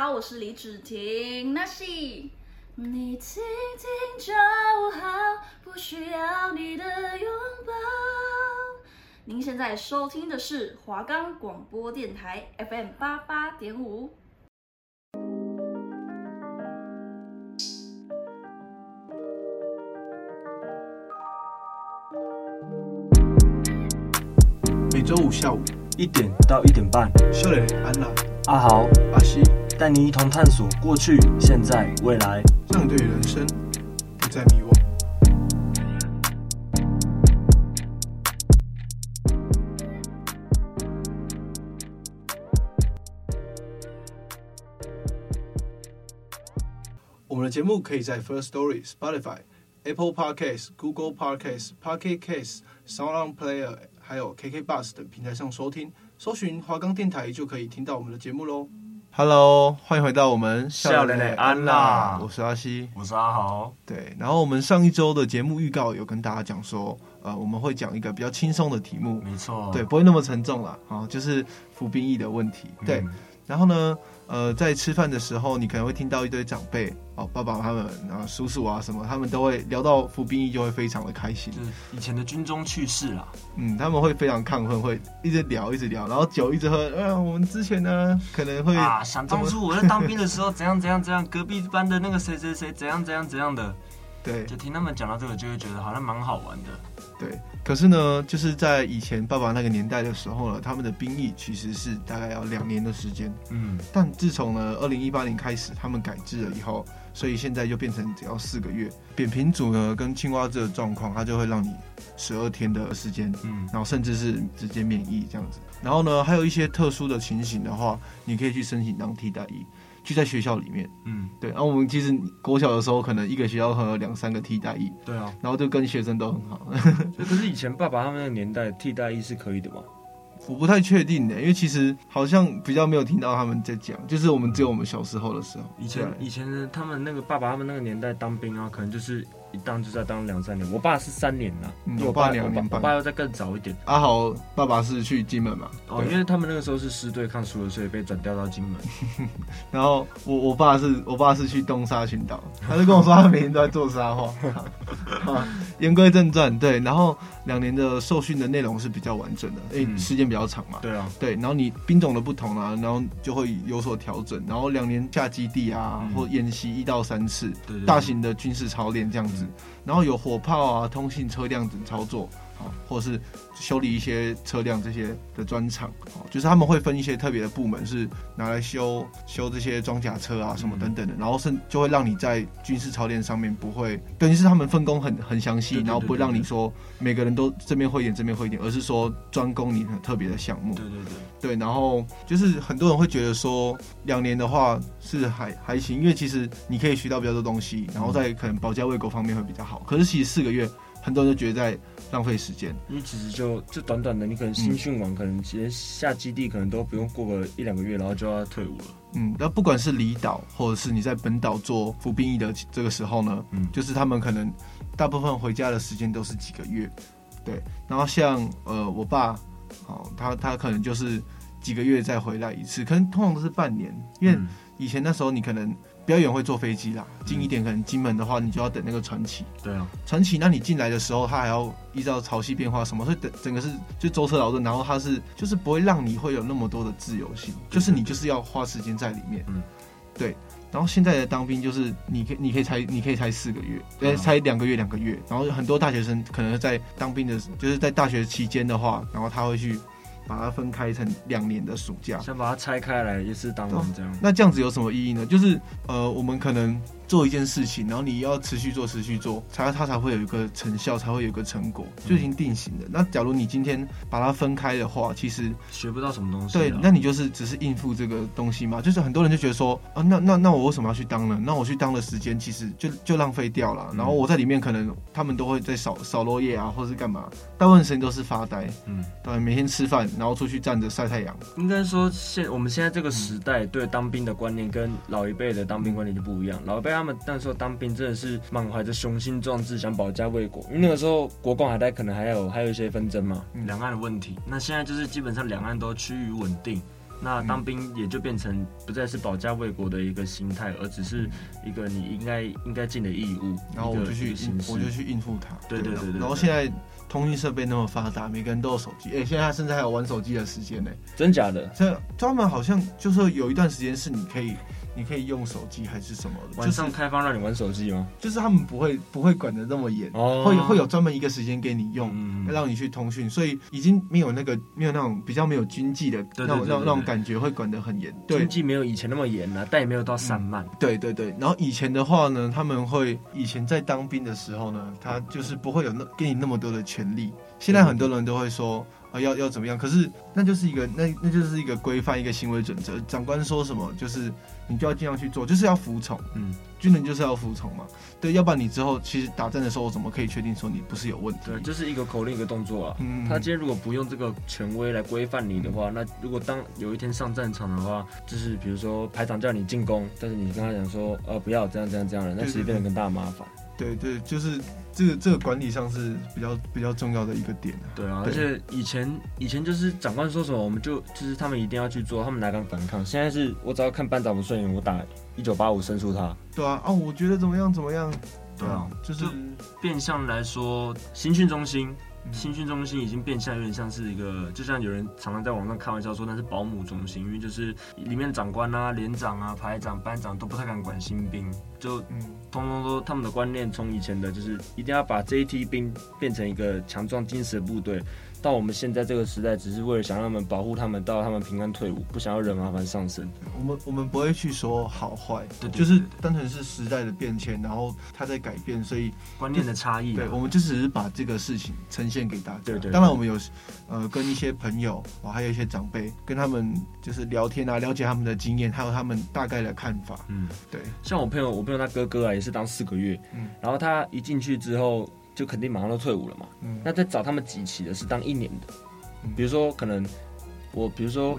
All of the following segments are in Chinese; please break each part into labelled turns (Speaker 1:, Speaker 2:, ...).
Speaker 1: 好，我是李芷婷，那是你听听就好，不需要你的拥抱。您现在收听的是华冈广播电台 FM 八八点五。
Speaker 2: 每周五下午
Speaker 3: 一点到一点半，
Speaker 2: 秀蕾、安娜、
Speaker 3: 阿豪、
Speaker 2: 阿西
Speaker 3: 带你一同探索过去、现在、未来，
Speaker 2: 让你对人生不再迷惘。我们的节目可以在 First Story、Spotify、Apple Podcasts、Google Podcasts、Pocket Casts、Sound Player，还有 KK Bus 等平台上收听，搜寻华冈电台就可以听到我们的节目喽。Hello，欢迎回到我们
Speaker 3: 笑脸的安啦，
Speaker 2: 我是阿西，
Speaker 3: 我是阿豪。
Speaker 2: 对，然后我们上一周的节目预告有跟大家讲说，呃，我们会讲一个比较轻松的题目，
Speaker 3: 没错，
Speaker 2: 对，不会那么沉重了啊，就是服兵役的问题。对，嗯、然后呢？呃，在吃饭的时候，你可能会听到一堆长辈哦，爸爸他们啊，叔叔啊什么，他们都会聊到服兵役，就会非常的开心。
Speaker 3: 就是以前的军中趣事啦，
Speaker 2: 嗯，他们会非常亢奋，会一直聊，一直聊，然后酒一直喝。嗯、呃，我们之前呢，可能会
Speaker 3: 啊，想当初我在当兵的时候，怎样怎样怎样，隔壁班的那个谁谁谁，怎样怎样怎样的。
Speaker 2: 对，
Speaker 3: 就听他们讲到这个，就会觉得好像蛮好玩的。
Speaker 2: 对，可是呢，就是在以前爸爸那个年代的时候呢，他们的兵役其实是大概要两年的时间。嗯，但自从呢二零一八年开始，他们改制了以后，所以现在就变成只要四个月。扁平足呢跟青蛙这个状况，它就会让你十二天的时间，嗯，然后甚至是直接免疫这样子。然后呢，还有一些特殊的情形的话，你可以去申请当替代役。就在学校里面，嗯，对。然后我们其实国小的时候，可能一个学校可能有两三个替代役，
Speaker 3: 对啊。
Speaker 2: 然后就跟学生都很好。
Speaker 3: 可是以前爸爸他们那个年代，替代役是可以的吗？
Speaker 2: 我不太确定的，因为其实好像比较没有听到他们在讲，就是我们只有我们小时候的时候。
Speaker 3: 以前以前的他们那个爸爸他们那个年代当兵啊，可能就是。一当就在当两三年，我爸是三年了，
Speaker 2: 嗯，我爸两年半，
Speaker 3: 我爸要再更早一点。
Speaker 2: 阿豪爸爸是去金门嘛？
Speaker 3: 哦，因为他们那个时候是师队抗输了，所以被转调到金门。
Speaker 2: 然后我我爸是我爸是去东沙群岛，他就跟我说他每天都在做沙画。言归正传，对，然后两年的受训的内容是比较完整的，哎、嗯，时间比较长嘛。
Speaker 3: 对啊，
Speaker 2: 对，然后你兵种的不同啊，然后就会有所调整。然后两年下基地啊，嗯、或演习一到三次，对对对，大型的军事操练这样子。然后有火炮啊、通信车辆等操作，好，或者是修理一些车辆这些的专场，哦，就是他们会分一些特别的部门，是拿来修修这些装甲车啊什么等等的，然后是就会让你在军事操练上面不会，等于是他们分工很很详细，然后不会让你说每个人都这边会一点，这边会一点，而是说专攻你很特别的项目。
Speaker 3: 对对对，
Speaker 2: 对，然后就是很多人会觉得说两年的话是还还行，因为其实你可以学到比较多东西，然后在可能保家卫国方面会比较好。可是其实四个月，很多人都觉得在浪费时间。
Speaker 3: 你其实就就短短的，你可能新训完，嗯、可能直接下基地可能都不用过个一两个月，然后就要退伍了。
Speaker 2: 嗯，那不管是离岛或者是你在本岛做服兵役的这个时候呢，嗯，就是他们可能大部分回家的时间都是几个月，对。然后像呃我爸，哦，他他可能就是几个月再回来一次，可能通常都是半年，因为以前那时候你可能。比较远会坐飞机啦，近一点可能金门的话，你就要等那个传奇。
Speaker 3: 对啊，
Speaker 2: 传奇，那你进来的时候，他还要依照潮汐变化什么，所以整整个是就舟车劳顿，然后他是就是不会让你会有那么多的自由性，就是你就是要花时间在里面。嗯，对。然后现在的当兵就是你可以你可以才你可以才四个月，呃，才两个月两个月。然后很多大学生可能在当兵的，就是在大学期间的话，然后他会去。把它分开成两年的暑假，
Speaker 3: 想把它拆开来也是当兵这样。
Speaker 2: 那这样子有什么意义呢？就是呃，我们可能。做一件事情，然后你要持续做，持续做，才它才会有一个成效，才会有一个成果，就已经定型的。那假如你今天把它分开的话，其实
Speaker 3: 学不到什么东西。
Speaker 2: 对，那你就是只是应付这个东西嘛。就是很多人就觉得说，啊，那那那我为什么要去当呢？那我去当的时间其实就就浪费掉了。然后我在里面可能他们都会在扫扫落叶啊，或是干嘛，大部分时间都是发呆。嗯，对，每天吃饭，然后出去站着晒太阳。
Speaker 3: 应该说现我们现在这个时代对当兵的观念跟老一辈的当兵观念就不一样。老一辈他们那时候当兵真的是满怀着雄心壮志，想保家卫国。因为那个时候国共海带可能还有还有一些纷争嘛，两岸的问题。那现在就是基本上两岸都趋于稳定，那当兵也就变成不再是保家卫国的一个心态，而只是一个你应该应该尽的义务。
Speaker 2: 然后我就去，我就去应付他。
Speaker 3: 对对对对，对。
Speaker 2: 然后现在通讯设备那么发达，每个人都有手机。哎，现在他甚至还有玩手机的时间呢。
Speaker 3: 真假的？
Speaker 2: 这专门好像就是有一段时间是你可以。你可以用手机还是什么的？
Speaker 3: 晚上开放让你玩手机吗？
Speaker 2: 就是他们不会不会管得那么严，哦、会会有专门一个时间给你用，嗯、让你去通讯，所以已经没有那个没有那种比较没有军纪的那种那种那种感觉，会管得很严。对，
Speaker 3: 军纪没有以前那么严了，但也没有到散漫、嗯。
Speaker 2: 对对对，然后以前的话呢，他们会以前在当兵的时候呢，他就是不会有那给你那么多的权利。现在很多人都会说。啊，要要怎么样？可是那就是一个，那那就是一个规范，一个行为准则。长官说什么，就是你就要尽量去做，就是要服从。嗯，军人就是要服从嘛。对，要不然你之后其实打仗的时候，我怎么可以确定说你不是有问题？
Speaker 3: 对，就是一个口令，一个动作啊。嗯，他今天如果不用这个权威来规范你的话，那如果当有一天上战场的话，就是比如说排长叫你进攻，但是你跟他讲说，呃，不要这样这样这样的，那其实变得更大麻烦。
Speaker 2: 对对，就是。这个这个管理上是比较比较重要的一个点啊。
Speaker 3: 对啊，而且以前以前就是长官说什么，我们就就是他们一定要去做，他们哪敢反抗？现在是我只要看班长不顺眼，我打一九八五申诉他。
Speaker 2: 对啊，哦，我觉得怎么样怎么样？对啊，就是
Speaker 3: 就变相来说，新训中心。新训中心已经变相有点像是一个，就像有人常常在网上开玩笑说那是保姆中心，因为就是里面长官啊、连长啊、排长、班长都不太敢管新兵，就通通都他们的观念从以前的就是一定要把这一批兵变成一个强壮精实的部队。到我们现在这个时代，只是为了想让他们保护他们，到他们平安退伍，不想要惹麻烦上身。
Speaker 2: 我们我们不会去说好坏，对，就是单纯是时代的变迁，然后它在改变，所以
Speaker 3: 观念的差异。
Speaker 2: 对，我们就只是把这个事情呈现给大家。对对。当然，我们有呃跟一些朋友啊，还有一些长辈，跟他们就是聊天啊，了解他们的经验，还有他们大概的看法。嗯，对。
Speaker 3: 像我朋友，我朋友他哥哥啊，也是当四个月，嗯，然后他一进去之后。就肯定马上都退伍了嘛。嗯，那在找他们几期的是当一年的，嗯、比如说可能我比如说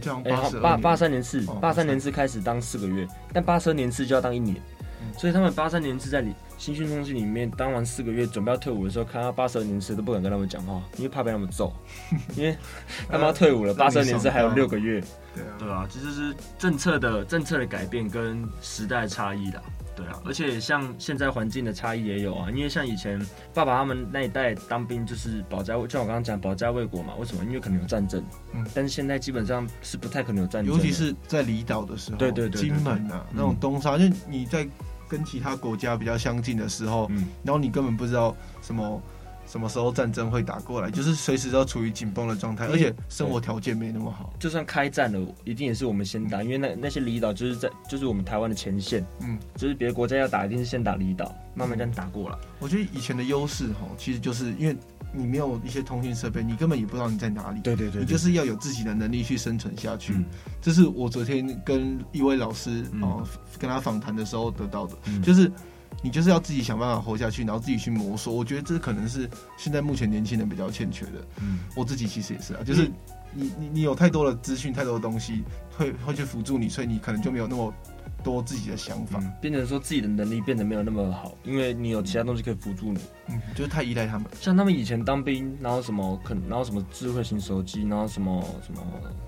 Speaker 3: 八八三年次，八三。年次开始当四个月，但八十二年次就要当一年，嗯、所以他们八三年次在里新训中心里面当完四个月，准备要退伍的时候，看到八十二年次都不敢跟他们讲话，因为怕被他们揍，因为 他们要退伍了，八十二年次还有六个月，对啊，对啊，这就是政策的政策的改变跟时代差异的。对啊，而且像现在环境的差异也有啊，因为像以前爸爸他们那一代当兵就是保家卫，像我刚刚讲保家卫国嘛，为什么？因为可能有战争，嗯，但是现在基本上是不太可能有战争，
Speaker 2: 尤其是在离岛的时候，对对对，金门啊那种东沙，就你在跟其他国家比较相近的时候，嗯，然后你根本不知道什么。什么时候战争会打过来？就是随时都处于紧绷的状态，而且生活条件没那么好。
Speaker 3: 就算开战了，一定也是我们先打，因为那那些离岛就是在就是我们台湾的前线，嗯，就是别的国家要打，一定是先打离岛，慢慢这样打过来。
Speaker 2: 我觉得以前的优势哈，其实就是因为你没有一些通讯设备，你根本也不知道你在哪里。
Speaker 3: 对对对，
Speaker 2: 你就是要有自己的能力去生存下去。这是我昨天跟一位老师哦跟他访谈的时候得到的，就是。你就是要自己想办法活下去，然后自己去摸索。我觉得这可能是现在目前年轻人比较欠缺的。嗯，我自己其实也是啊，就是你你你有太多的资讯，太多的东西会会去辅助你，所以你可能就没有那么多自己的想法，
Speaker 3: 嗯、变成说自己的能力变得没有那么好，因为你有其他东西可以辅助你。
Speaker 2: 嗯，就是太依赖他们。
Speaker 3: 像他们以前当兵，然后什么可能，然后什么智慧型手机，然后什么什么，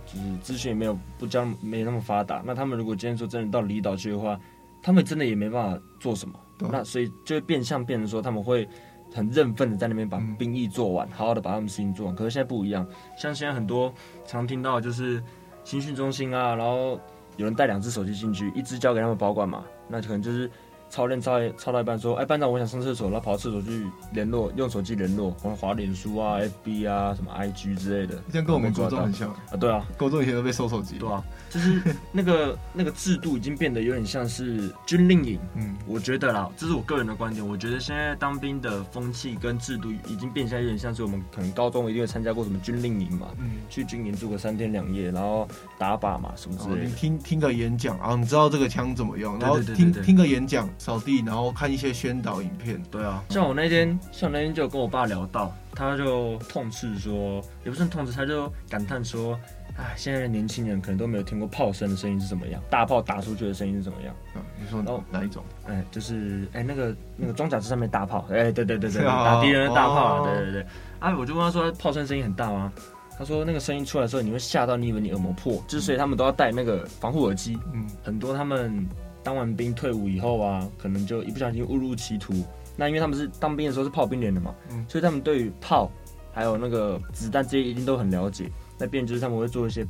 Speaker 3: 就是资讯也没有不将没那么发达。那他们如果今天说真的到离岛去的话，他们真的也没办法做什么。那所以就会变相变成说，他们会很认份的在那边把兵役做完，嗯、好好的把他们事情做完。可是现在不一样，像现在很多常听到就是新训中心啊，然后有人带两只手机进去，一只交给他们保管嘛，那可能就是。操练操操到一半说，哎，班长，我想上厕所，然后跑到厕所去联络，用手机联络，然后滑脸书啊、FB 啊、什么 IG 之类的，
Speaker 2: 这样跟我们国中很像
Speaker 3: 啊。对啊，
Speaker 2: 国中以前都被收手机。
Speaker 3: 对啊，就是那个 那个制度已经变得有点像是军令营。嗯，我觉得啦，这是我个人的观点，我觉得现在当兵的风气跟制度已经变相有点像是我们可能高中一定会参加过什么军令营嘛，嗯，去军营住个三天两夜，然后打靶嘛什么之类的。
Speaker 2: 你听听个演讲啊，你知道这个枪怎么用，然后听听个演讲扫地，然后。看一些宣导影片，
Speaker 3: 对啊，像我那天，像我那天就跟我爸聊到，他就痛斥说，也不是痛斥，他就感叹说，哎，现在的年轻人可能都没有听过炮声的声音是怎么样，大炮打出去的声音是怎么样？
Speaker 2: 嗯，你说哦哪一种？
Speaker 3: 哎，就是哎那个那个装甲车上面大炮，哎对对对对，打敌人的大炮，对对对。啊，我就问他说，炮声声音很大吗？他说那个声音出来的时候，你会吓到，你以为你耳膜破，就是所以他们都要戴那个防护耳机。嗯，很多他们当完兵退伍以后啊，可能就一不小心误入歧途。那因为他们是当兵的时候是炮兵连的嘛，嗯，所以他们对于炮还有那个子弹这些一定都很了解。那变就是他们会做一些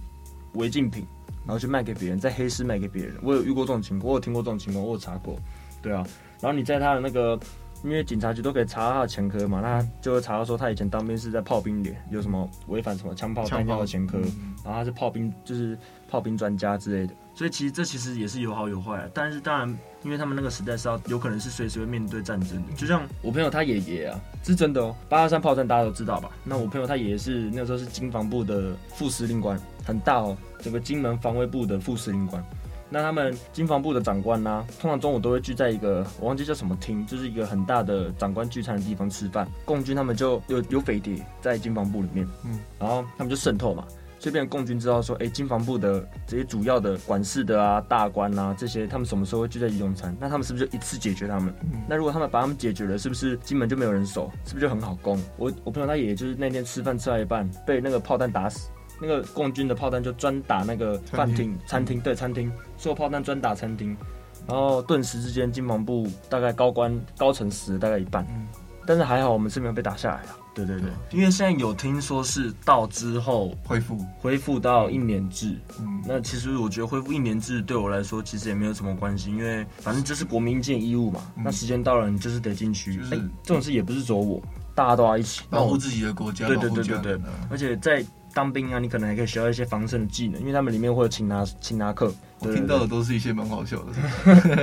Speaker 3: 违禁品，然后去卖给别人，在黑市卖给别人。我有遇过这种情况，我有听过这种情况，我有查过。对啊，然后你在他的那个。因为警察局都可以查到他的前科嘛，那他就会查到说他以前当兵是在炮兵连，有什么违反什么枪炮弹药的前科，然后他是炮兵，就是炮兵专家之类的。所以其实这其实也是有好有坏，但是当然，因为他们那个时代是要有可能是随时会面对战争的。就像我朋友他爷爷啊，是真的哦，八二三炮战大家都知道吧？那我朋友他爷爷是那时候是经防部的副司令官，很大哦，整个金门防卫部的副司令官。那他们经防部的长官呢、啊，通常中午都会聚在一个我忘记叫什么厅，就是一个很大的长官聚餐的地方吃饭。共军他们就有有匪谍在经防部里面，嗯，然后他们就渗透嘛，所以变成共军知道说，哎、欸，经防部的这些主要的管事的啊、大官啊这些，他们什么时候会聚在一起用餐？那他们是不是就一次解决他们？嗯、那如果他们把他们解决了，是不是金门就没有人守？是不是就很好攻？我我朋友他爷爷就是那天吃饭吃到一半，被那个炮弹打死。那个共军的炮弹就专打那个饭厅、餐厅，对，餐厅，所有炮弹专打餐厅，然后顿时之间，金防部大概高官高层死了大概一半，嗯，但是还好我们是没有被打下来啊。对对对，因为现在有听说是到之后恢复恢复到一年制，嗯，那其实我觉得恢复一年制对我来说其实也没有什么关系，因为反正就是国民义务嘛，那时间到了你就是得进去，哎，这种事也不是走我，大家都要一起。
Speaker 2: 保护自己的国家，
Speaker 3: 对对对对对，而且在。当兵啊，你可能还可以学到一些防身的技能，因为他们里面会有擒拿擒拿课。
Speaker 2: 我听到的都是一些蛮好笑的。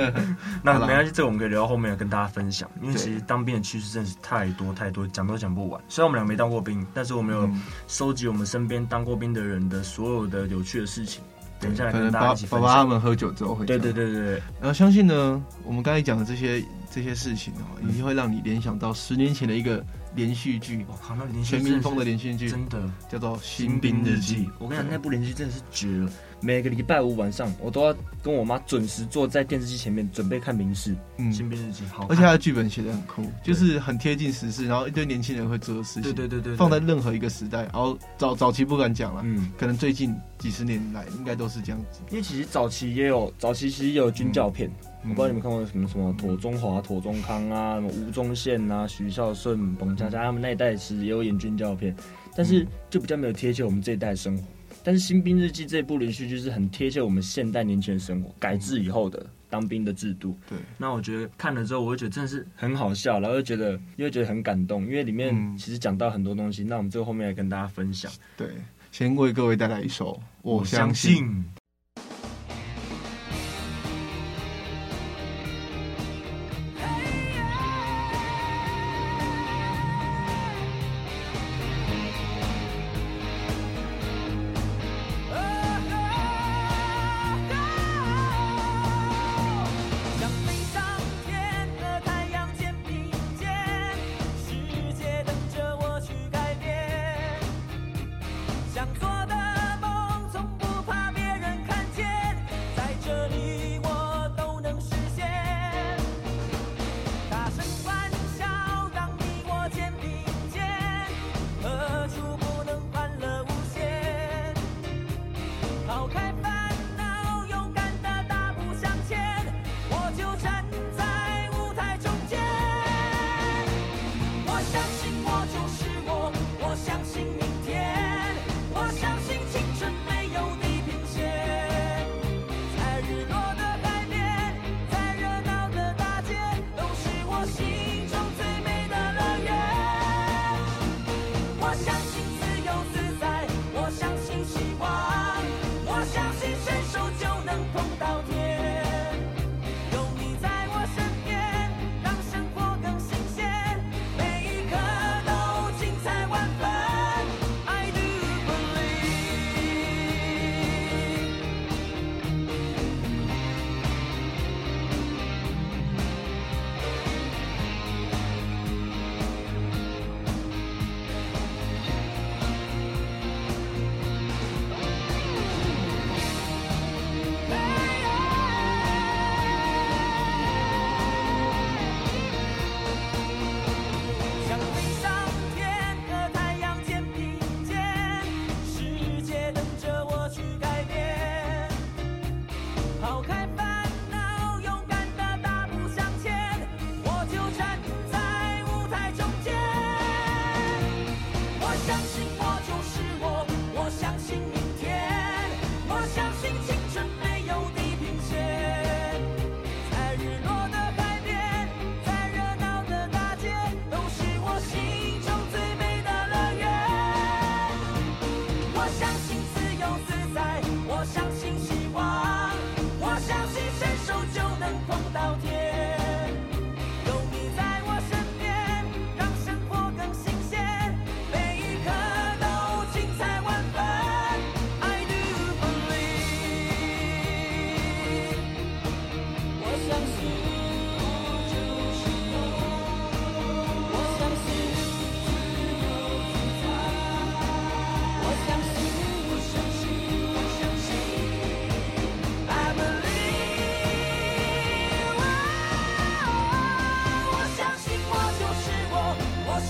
Speaker 3: 那没关系，这个我们可以留到后面跟大家分享。因为其实当兵的趋势真的是太多太多，讲都讲不完。虽然我们俩没当过兵，但是我们有收集我们身边当过兵的人的所有的有趣的事情。等一下来跟大家一起分享。
Speaker 2: 爸爸他们喝酒之后会。
Speaker 3: 对对对对。
Speaker 2: 然后相信呢，我们刚才讲的这些这些事情哦，一定会让你联想到十年前的一个。连续剧，我靠，那连续全民风的连续剧，真的叫做《新兵日记》。
Speaker 3: 我跟你讲，那部连续剧真的是绝了。每个礼拜五晚上，我都要跟我妈准时坐在电视机前面，准备看民视。嗯，《新兵日记》好，
Speaker 2: 而且它的剧本写的很酷，就是很贴近时事，然后一堆年轻人会做的事情。
Speaker 3: 对对对对，
Speaker 2: 放在任何一个时代，然后早早期不敢讲了，嗯，可能最近几十年来应该都是这样子。
Speaker 3: 因为其实早期也有，早期其实也有军教片。我不知道你们看过什么什么妥中华、妥中康啊，什么吴宗宪啊、徐孝顺、彭佳佳他们那一代其实也有演军教片，但是就比较没有贴切我们这一代生活。但是《新兵日记》这部连续剧是很贴切我们现代年轻人生活，改制以后的当兵的制度。对，那我觉得看了之后，我会觉得真的是很好笑，然后又觉得又会觉得很感动，因为里面其实讲到很多东西。那我们最后后面来跟大家分享。
Speaker 2: 对，先为各位带来一首《我相信》。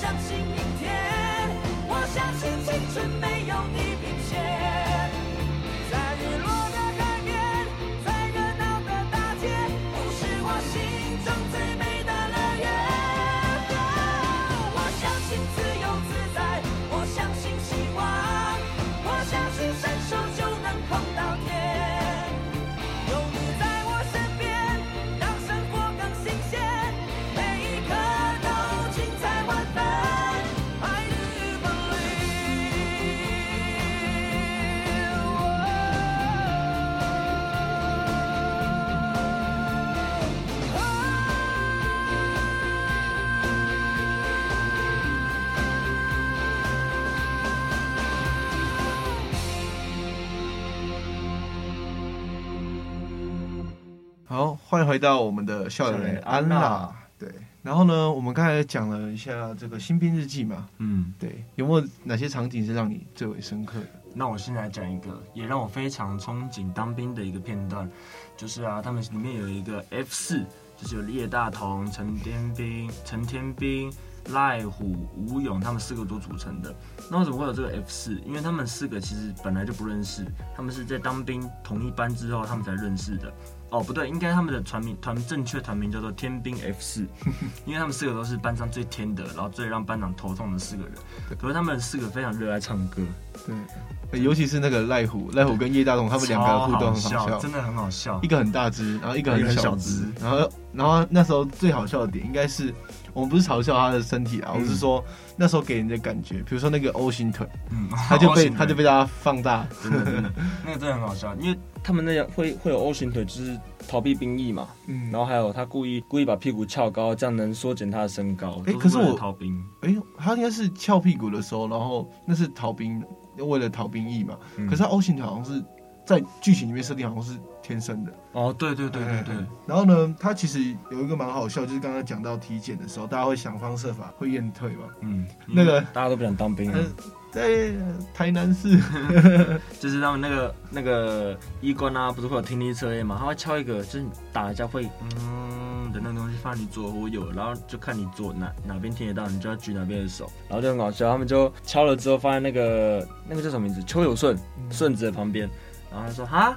Speaker 3: 相信明天我相信青春没有地
Speaker 2: 好，欢迎回到我们的校园安娜。对，然后呢，我们刚才讲了一下这个新兵日记嘛。嗯，对，有没有哪些场景是让你最为深刻的？
Speaker 3: 那我先来讲一个，也让我非常憧憬当兵的一个片段，就是啊，他们里面有一个 F 四，就是有叶大同、陈天兵、陈天兵。赖虎、吴勇他们四个都组成的。那为什么会有这个 F 四？因为他们四个其实本来就不认识，他们是在当兵同一班之后他们才认识的。哦，不对，应该他们的团名团正确团名叫做天兵 F 四，因为他们四个都是班上最天的，然后最让班长头痛的四个人。可是他们四个非常热爱唱歌，
Speaker 2: 对，尤其是那个赖虎，赖虎跟叶大同他们两个互动很好笑，
Speaker 3: 真的很好笑。
Speaker 2: 一个很大只，然后一个很小只，然后然后那时候最好笑的点应该是。我们不是嘲笑他的身体啊，我是说那时候给人的感觉，比如说那个 O 型腿，嗯，他就被 他就被大家放大，
Speaker 3: 真的真的，那个真的很好笑，因为他们那样会会有 O 型腿，就是逃避兵役嘛，嗯，然后还有他故意故意把屁股翘高，这样能缩减他的身高。
Speaker 2: 哎，可是我逃兵，哎，他应该是翘屁股的时候，然后那是逃兵，为了逃兵役嘛，可是他 O 型腿好像是在剧情里面设定好像是。天生的
Speaker 3: 哦，对对对对对。
Speaker 2: 然后呢，他其实有一个蛮好笑，就是刚刚讲到体检的时候，大家会想方设法会验退嘛。嗯，那个
Speaker 3: 大家都不想当兵啊。
Speaker 2: 在台南市
Speaker 3: 就是他们那个那个医官啊，不是会有听力测验嘛？他会敲一个，就是打一下会嗯的那个东西放你左或右，然后就看你左哪哪边听得到，你就要举哪边的手，然后就很搞笑。他们就敲了之后放在那个那个叫什么名字？邱有顺顺子的旁边，然后他说哈。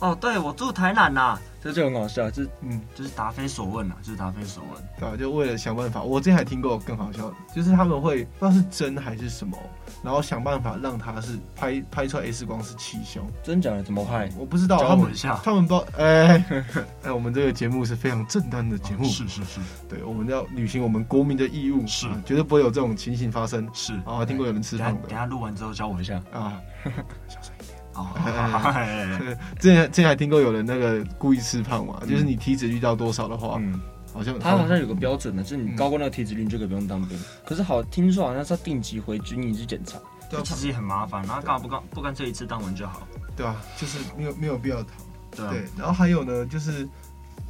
Speaker 3: 哦，对，我住台南呐，这就很好笑，就是嗯，就是答非所问呐，就是答非所问，
Speaker 2: 对吧？就为了想办法，我之前还听过更好笑的，就是他们会不知道是真还是什么，然后想办法让他是拍拍出来 X 光是气胸，
Speaker 3: 真假的？怎么拍？
Speaker 2: 我不知道，
Speaker 3: 教我一下，
Speaker 2: 他们不知道，哎 哎，我们这个节目是非常正当的节目，
Speaker 3: 是是是，
Speaker 2: 对，我们要履行我们国民的义务，是。绝对不会有这种情形发生，
Speaker 3: 是。
Speaker 2: 啊，听过有人吃胖的，
Speaker 3: 等下录完之后教我一下。啊，小声
Speaker 2: 之前之前还听过有人那个故意吃胖嘛，就是你体脂率到多少的话，嗯，好像
Speaker 3: 他好像有个标准的，就是你高过那个体脂率，你就可以不用当兵。可是好听说好像是要定期回军营去检查，对，其实也很麻烦。然后干嘛不干不干脆一次当完就好？
Speaker 2: 对啊，就是没有没有必要逃。对，然后还有呢，就是。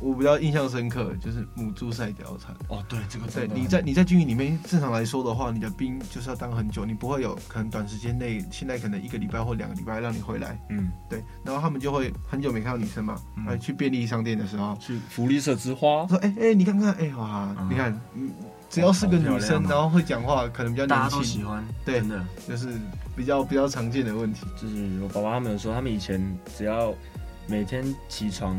Speaker 2: 我比较印象深刻，就是母猪赛貂蝉。
Speaker 3: 哦，对，这个
Speaker 2: 对，你在你在军营里面，正常来说的话，你的兵就是要当很久，你不会有可能短时间内，现在可能一个礼拜或两个礼拜让你回来。嗯，对，然后他们就会很久没看到女生嘛，嗯、去便利商店的时候，
Speaker 3: 去福利社之花，
Speaker 2: 说，哎、欸、哎，你看看，哎、欸、哇，嗯、你看，只要是个女生，然后会讲话，可能比较年轻，
Speaker 3: 大家都喜欢，
Speaker 2: 对，真的就是比较比较常见的问题。
Speaker 3: 就是我爸爸他们说，他们以前只要每天起床。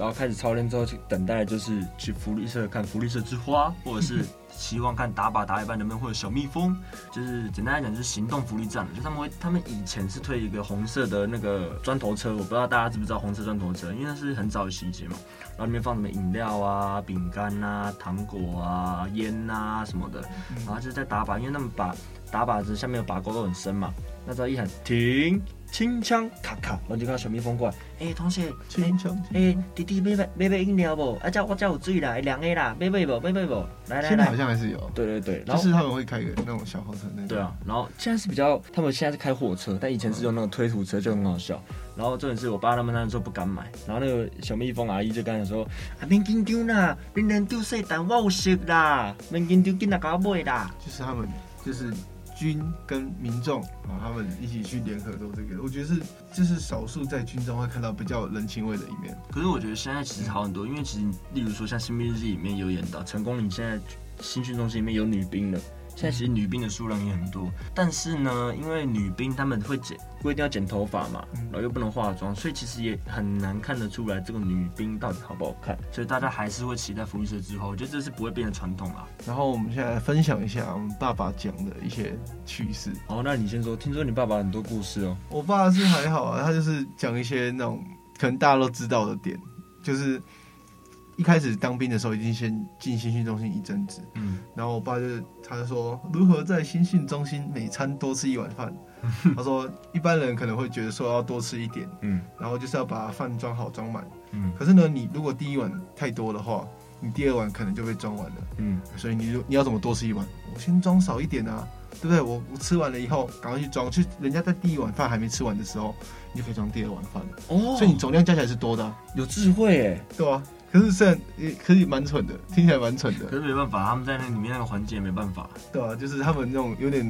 Speaker 3: 然后开始操练之后，去等待就是去福利社看福利社之花，或者是 希望看打靶打一半能不能会有小蜜蜂。就是简单来讲，就是行动福利站。就他们会，他们以前是推一个红色的那个砖头车，我不知道大家知不知道红色砖头车，因为那是很早的细节嘛。然后里面放什么饮料啊、饼干啊、糖果啊、烟啊什么的。然后就是在打靶，因为他们把打靶子下面的靶钩都很深嘛。那时候一喊停。清枪咔咔，然后就看到小蜜蜂过来。哎、欸，同学，清枪。哎、欸，弟弟买买买杯饮料不？啊，叫我叫我醉了，凉的啦，买买不？买买不？来来来，
Speaker 2: 现在好像还是有。
Speaker 3: 对对对，
Speaker 2: 然后就是他们会开个那种小火车那种。
Speaker 3: 对啊，然后现在是比较，他们现在是开货车，但以前是用那种推土车，就很好笑。然后重点是我爸他们那时候不敢买，然后那个小蜜蜂阿姨就跟他说：“啊，免紧张啦，你能丢碎蛋我有熟啦，免紧张，紧来搞买啦。”
Speaker 2: 就是他们，就是。军跟民众啊，他们一起去联合做这个，我觉得是就是少数在军中会看到比较人情味的一面。
Speaker 3: 可是我觉得现在其实好很多，因为其实例如说像《新兵日记》里面有演到成功岭现在新训中心里面有女兵了。现在其实女兵的数量也很多，但是呢，因为女兵他们会剪，不一定要剪头发嘛，然后又不能化妆，所以其实也很难看得出来这个女兵到底好不好看。所以大家还是会期待福利社之后，我觉得这是不会变的传统啦。
Speaker 2: 然后我们现在来分享一下我们爸爸讲的一些趣事。
Speaker 3: 哦，那你先说，听说你爸爸很多故事哦。
Speaker 2: 我爸是还好啊，他就是讲一些那种可能大家都知道的点，就是。一开始当兵的时候，已经先进新训中心一阵子，嗯，然后我爸就他就说如何在新训中心每餐多吃一碗饭，他说一般人可能会觉得说要多吃一点，嗯，然后就是要把饭装好装满，嗯，可是呢，你如果第一碗太多的话，你第二碗可能就被装完了，嗯，所以你你要怎么多吃一碗？我先装少一点啊，对不对？我我吃完了以后赶快去装，去人家在第一碗饭还没吃完的时候，你就可以装第二碗饭了，哦，所以你总量加起来是多的，啊，
Speaker 3: 有智慧哎，
Speaker 2: 对啊。可是虽然也可以蛮蠢的，听起来蛮蠢的。
Speaker 3: 可是没办法，他们在那里面那个环节没办法。
Speaker 2: 对啊，就是他们那种有点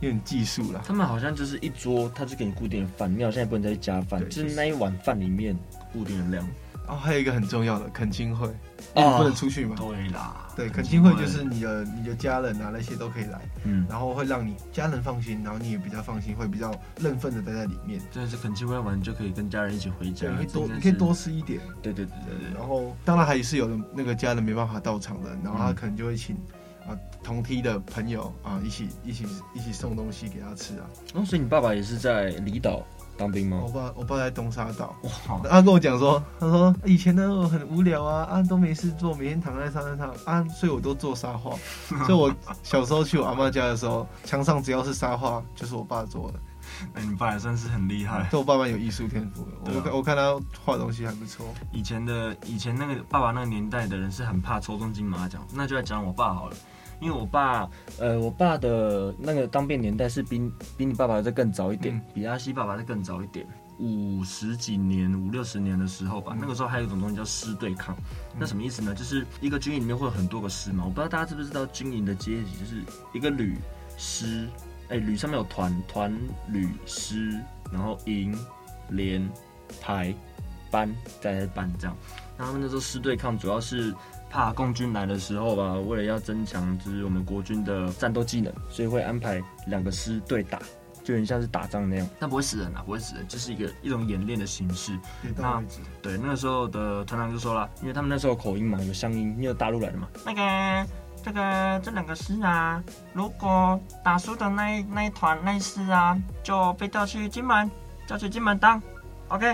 Speaker 2: 有点技术啦。
Speaker 3: 他们好像就是一桌，他就给你固定的饭，你好像也不能再去加饭，就是那一碗饭里面固定的量。
Speaker 2: 哦，还有一个很重要的恳亲会，你不能出去嘛？
Speaker 3: 对啦，
Speaker 2: 对，恳亲会就是你的你的家人啊那些都可以来，嗯，然后会让你家人放心，然后你也比较放心，会比较认份的待在里面。
Speaker 3: 真的是恳亲会完就可以跟家人一起回家，
Speaker 2: 你可以多你可以多吃一点。
Speaker 3: 对对对对对。
Speaker 2: 然后当然还是有的那个家人没办法到场的，然后他可能就会请啊同梯的朋友啊一起一起一起送东西给他吃啊。
Speaker 3: 哦，所以你爸爸也是在离岛。当兵吗？
Speaker 2: 我爸，我爸在东沙岛。哇！他跟我讲说，他说以前呢我很无聊啊，啊都没事做，每天躺在沙滩上啊，所以我都做沙画。所以我小时候去我阿妈家的时候，墙上只要是沙画，就是我爸做的。
Speaker 3: 哎，你爸也算是很厉害。
Speaker 2: 对，我爸爸有艺术天赋的。我我看他画东西还不错。
Speaker 3: 以前的以前那个爸爸那个年代的人是很怕抽中金马奖，那就来讲我爸好了。因为我爸，呃，我爸的那个当兵年代是比比你爸爸再更早一点，嗯、比阿西爸爸再更早一点，五十几年、五六十年的时候吧。嗯、那个时候还有一种东西叫师对抗，嗯、那什么意思呢？就是一个军营里面会有很多个师嘛。我不知道大家知不知道军营的阶级，就是一个旅、师，哎，旅上面有团、团、旅、师，然后营、连、排、班，再来班这样。那他们那时候师对抗主要是。怕共军来的时候吧，为了要增强就是我们国军的战斗技能，所以会安排两个师对打，就很像是打仗那样。但不会死人啊，不会死人，就是一个一种演练的形式。那对那个时候的团长就说了，因为他们那时候口音嘛，有乡音，因为大陆来的嘛。那个这个这两个师啊，如果打输的那一那一团那一师啊，就被调去金门，调去金门当。OK，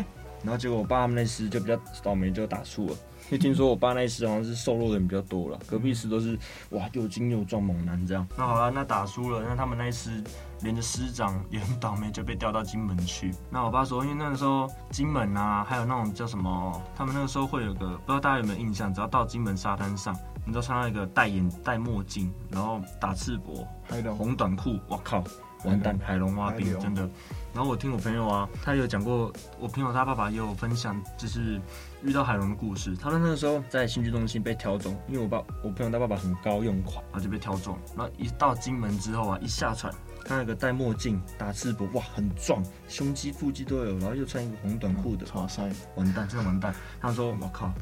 Speaker 3: 然后结果我爸他们那师就比较倒霉，就打输了。因为听说我爸那一师好像是瘦弱的人比较多了，隔壁师都是哇又精又壮猛男这样。那好了，那打输了，那他们那一师连着师长也很倒霉，就被调到金门去。那我爸说，因为那个时候金门啊，还有那种叫什么，他们那个时候会有个不知道大家有没有印象，只要到金门沙滩上，你都穿到一个戴眼戴墨镜，然后打赤膊，还有红短裤，我靠，完蛋，海龙蛙兵真的。然后我听我朋友啊，他有讲过，我朋友他爸爸也有分享，就是遇到海龙的故事。他说那个时候在新区中心被挑中，因为我爸我朋友他爸爸很高又快，然后就被挑中。然后一到金门之后啊，一下船，看那个戴墨镜、打赤膊，哇，很壮，胸肌、腹肌都有，然后又穿一个红短裤的，哇塞，完蛋，真的完蛋。他说我靠，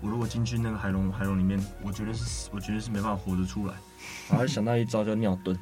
Speaker 3: 我如果进去那个海龙海龙里面，我绝对是我绝对是没办法活着出来。然后就想到一招叫尿遁，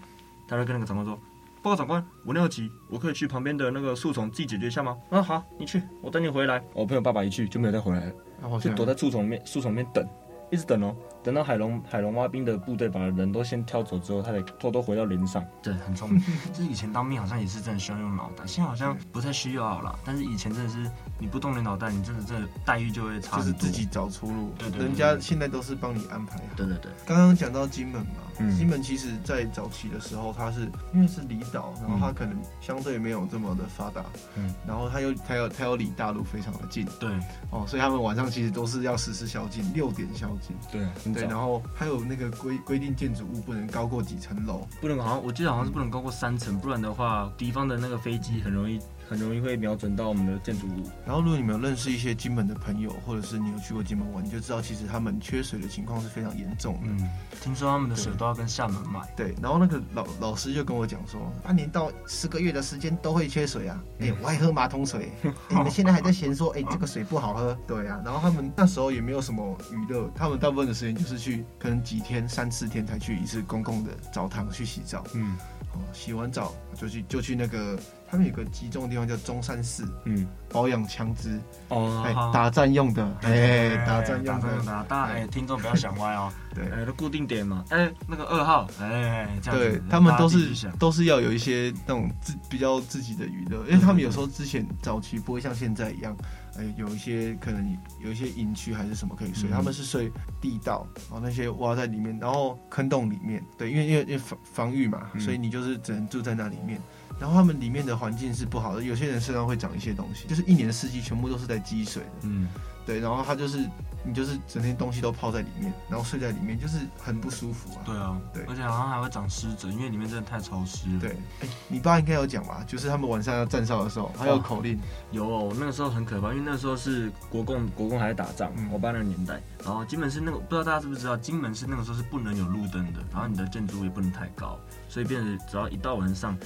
Speaker 3: 他就跟那个长官说。报告长官，我尿急，我可以去旁边的那个树丛自己解决一下吗？啊，好，你去，我等你回来。我朋友爸爸一去就没有再回来了，啊、就躲在树丛里面，树丛里面等，一直等哦。等到海龙海龙挖兵的部队把人都先挑走之后，他得偷偷回到连上。对，很聪明。就是以前当兵好像也是真的需要用脑袋，现在好像不太需要了。但是以前真的是你不动你脑袋，你真的这待遇就会差。
Speaker 2: 就是自己找出路。
Speaker 3: 对，对对。
Speaker 2: 人家现在都是帮你安排。
Speaker 3: 对对对。
Speaker 2: 刚刚讲到金门嘛，嗯、金门其实在早期的时候，它是因为是离岛，然后它可能相对没有这么的发达。嗯。然后它又它又它又离大陆非常的近。
Speaker 3: 对。
Speaker 2: 哦，所以他们晚上其实都是要实施宵禁，六点宵禁。
Speaker 3: 对。
Speaker 2: 对，然后还有。有那个规规定，建筑物不能高过几层楼，
Speaker 3: 不能好像我记得好像是不能高过三层，不然的话，敌方的那个飞机很容易。很容易会瞄准到我们的建筑物。
Speaker 2: 然后，如果你们有认识一些金门的朋友，或者是你有去过金门玩，你就知道其实他们缺水的情况是非常严重的。
Speaker 3: 嗯，听说他们的水都要跟厦门买。
Speaker 2: 对，然后那个老老师就跟我讲说，半年到十个月的时间都会缺水啊。哎、欸，我还喝马桶水。欸、你们现在还在嫌说，哎、欸，这个水不好喝？对啊。然后他们那时候也没有什么娱乐，他们大部分的时间就是去，可能几天、三四天才去一次公共的澡堂去洗澡。嗯。哦，洗完澡就去就去那个。他们有个集中的地方叫中山市，嗯，保养枪支哦，哎，打战用的，哎，打战用的，
Speaker 3: 大家哎，听众不要想歪哦，对，哎，都固定点嘛，哎，那个二号，哎，这样
Speaker 2: 对，他们都是都是要有一些那种自比较自己的娱乐，因为他们有时候之前早期不会像现在一样，哎，有一些可能有一些营区还是什么可以睡，他们是睡地道，然后那些挖在里面，然后坑洞里面，对，因为因为因为防防御嘛，所以你就是只能住在那里面。然后他们里面的环境是不好的，有些人身上会长一些东西，就是一年四季全部都是在积水的。嗯，对，然后他就是你就是整天东西都泡在里面，然后睡在里面，就是很不舒服啊。
Speaker 3: 对啊，对，而且好像还会长湿疹，因为里面真的太潮湿了。
Speaker 2: 对，哎，你爸应该有讲吧？就是他们晚上要站哨的时候，还有口令。
Speaker 3: 有哦，那个时候很可怕，因为那个时候是国共国共还在打仗，嗯、我爸那个年代，然后金门是那个不知道大家知不知道，金门是那个时候是不能有路灯的，然后你的建筑物也不能太高，所以变得只要一到晚上。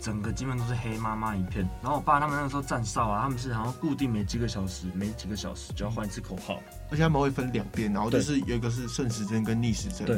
Speaker 3: 整个基本都是黑麻麻一片，然后我爸他们那个时候站哨啊，他们是好像固定每几个小时，每几个小时就要换一次口号，
Speaker 2: 而且他们会分两边，然后就是有一个是顺时针跟逆时针。
Speaker 3: 对，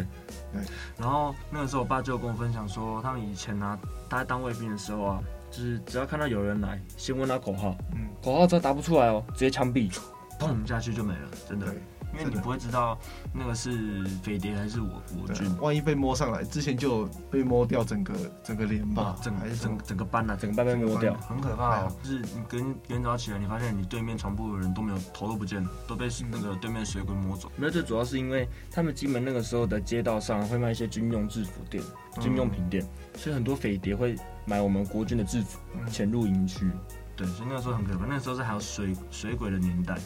Speaker 3: 对。然后那个时候我爸就跟我分享说，他们以前啊，他在当卫兵的时候啊，就是只要看到有人来，先问他口号，嗯，口号只要答不出来哦，直接枪毙，砰下去就没了，真的。因为你不会知道那个是匪谍还是我我军，
Speaker 2: 万一被摸上来，之前就被摸掉整个整个连吧，
Speaker 3: 整还是整整个班呐，整个班被摸掉，
Speaker 2: 很可怕。
Speaker 3: 就是你跟元早起来，你发现你对面床铺的人都没有头都不见了，都被那个对面水鬼摸走。没有，最主要是因为他们金门那个时候的街道上会卖一些军用制服店、军用品店，所以很多匪谍会买我们国军的制服潜入营区。对，所以那个时候很可怕。那个时候是还有水水鬼的年代。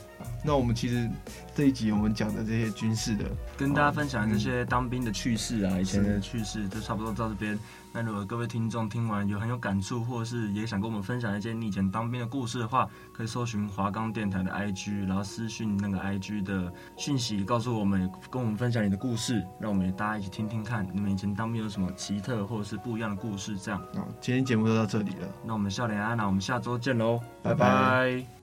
Speaker 2: 那我们其实这一集我们讲的这些军事的，
Speaker 3: 跟大家分享这些当兵的趣事啊，以前的趣事，就差不多到这边。那如果各位听众听完有很有感触，或者是也想跟我们分享一些你以前当兵的故事的话，可以搜寻华冈电台的 IG，然后私讯那个 IG 的讯息，告诉我们，跟我们分享你的故事，让我们大家一起听听看，你们以前当兵有什么奇特或者是不一样的故事。这样，
Speaker 2: 今天节目就到这里了，
Speaker 3: 那我们笑脸安娜，我们下周见喽，拜拜。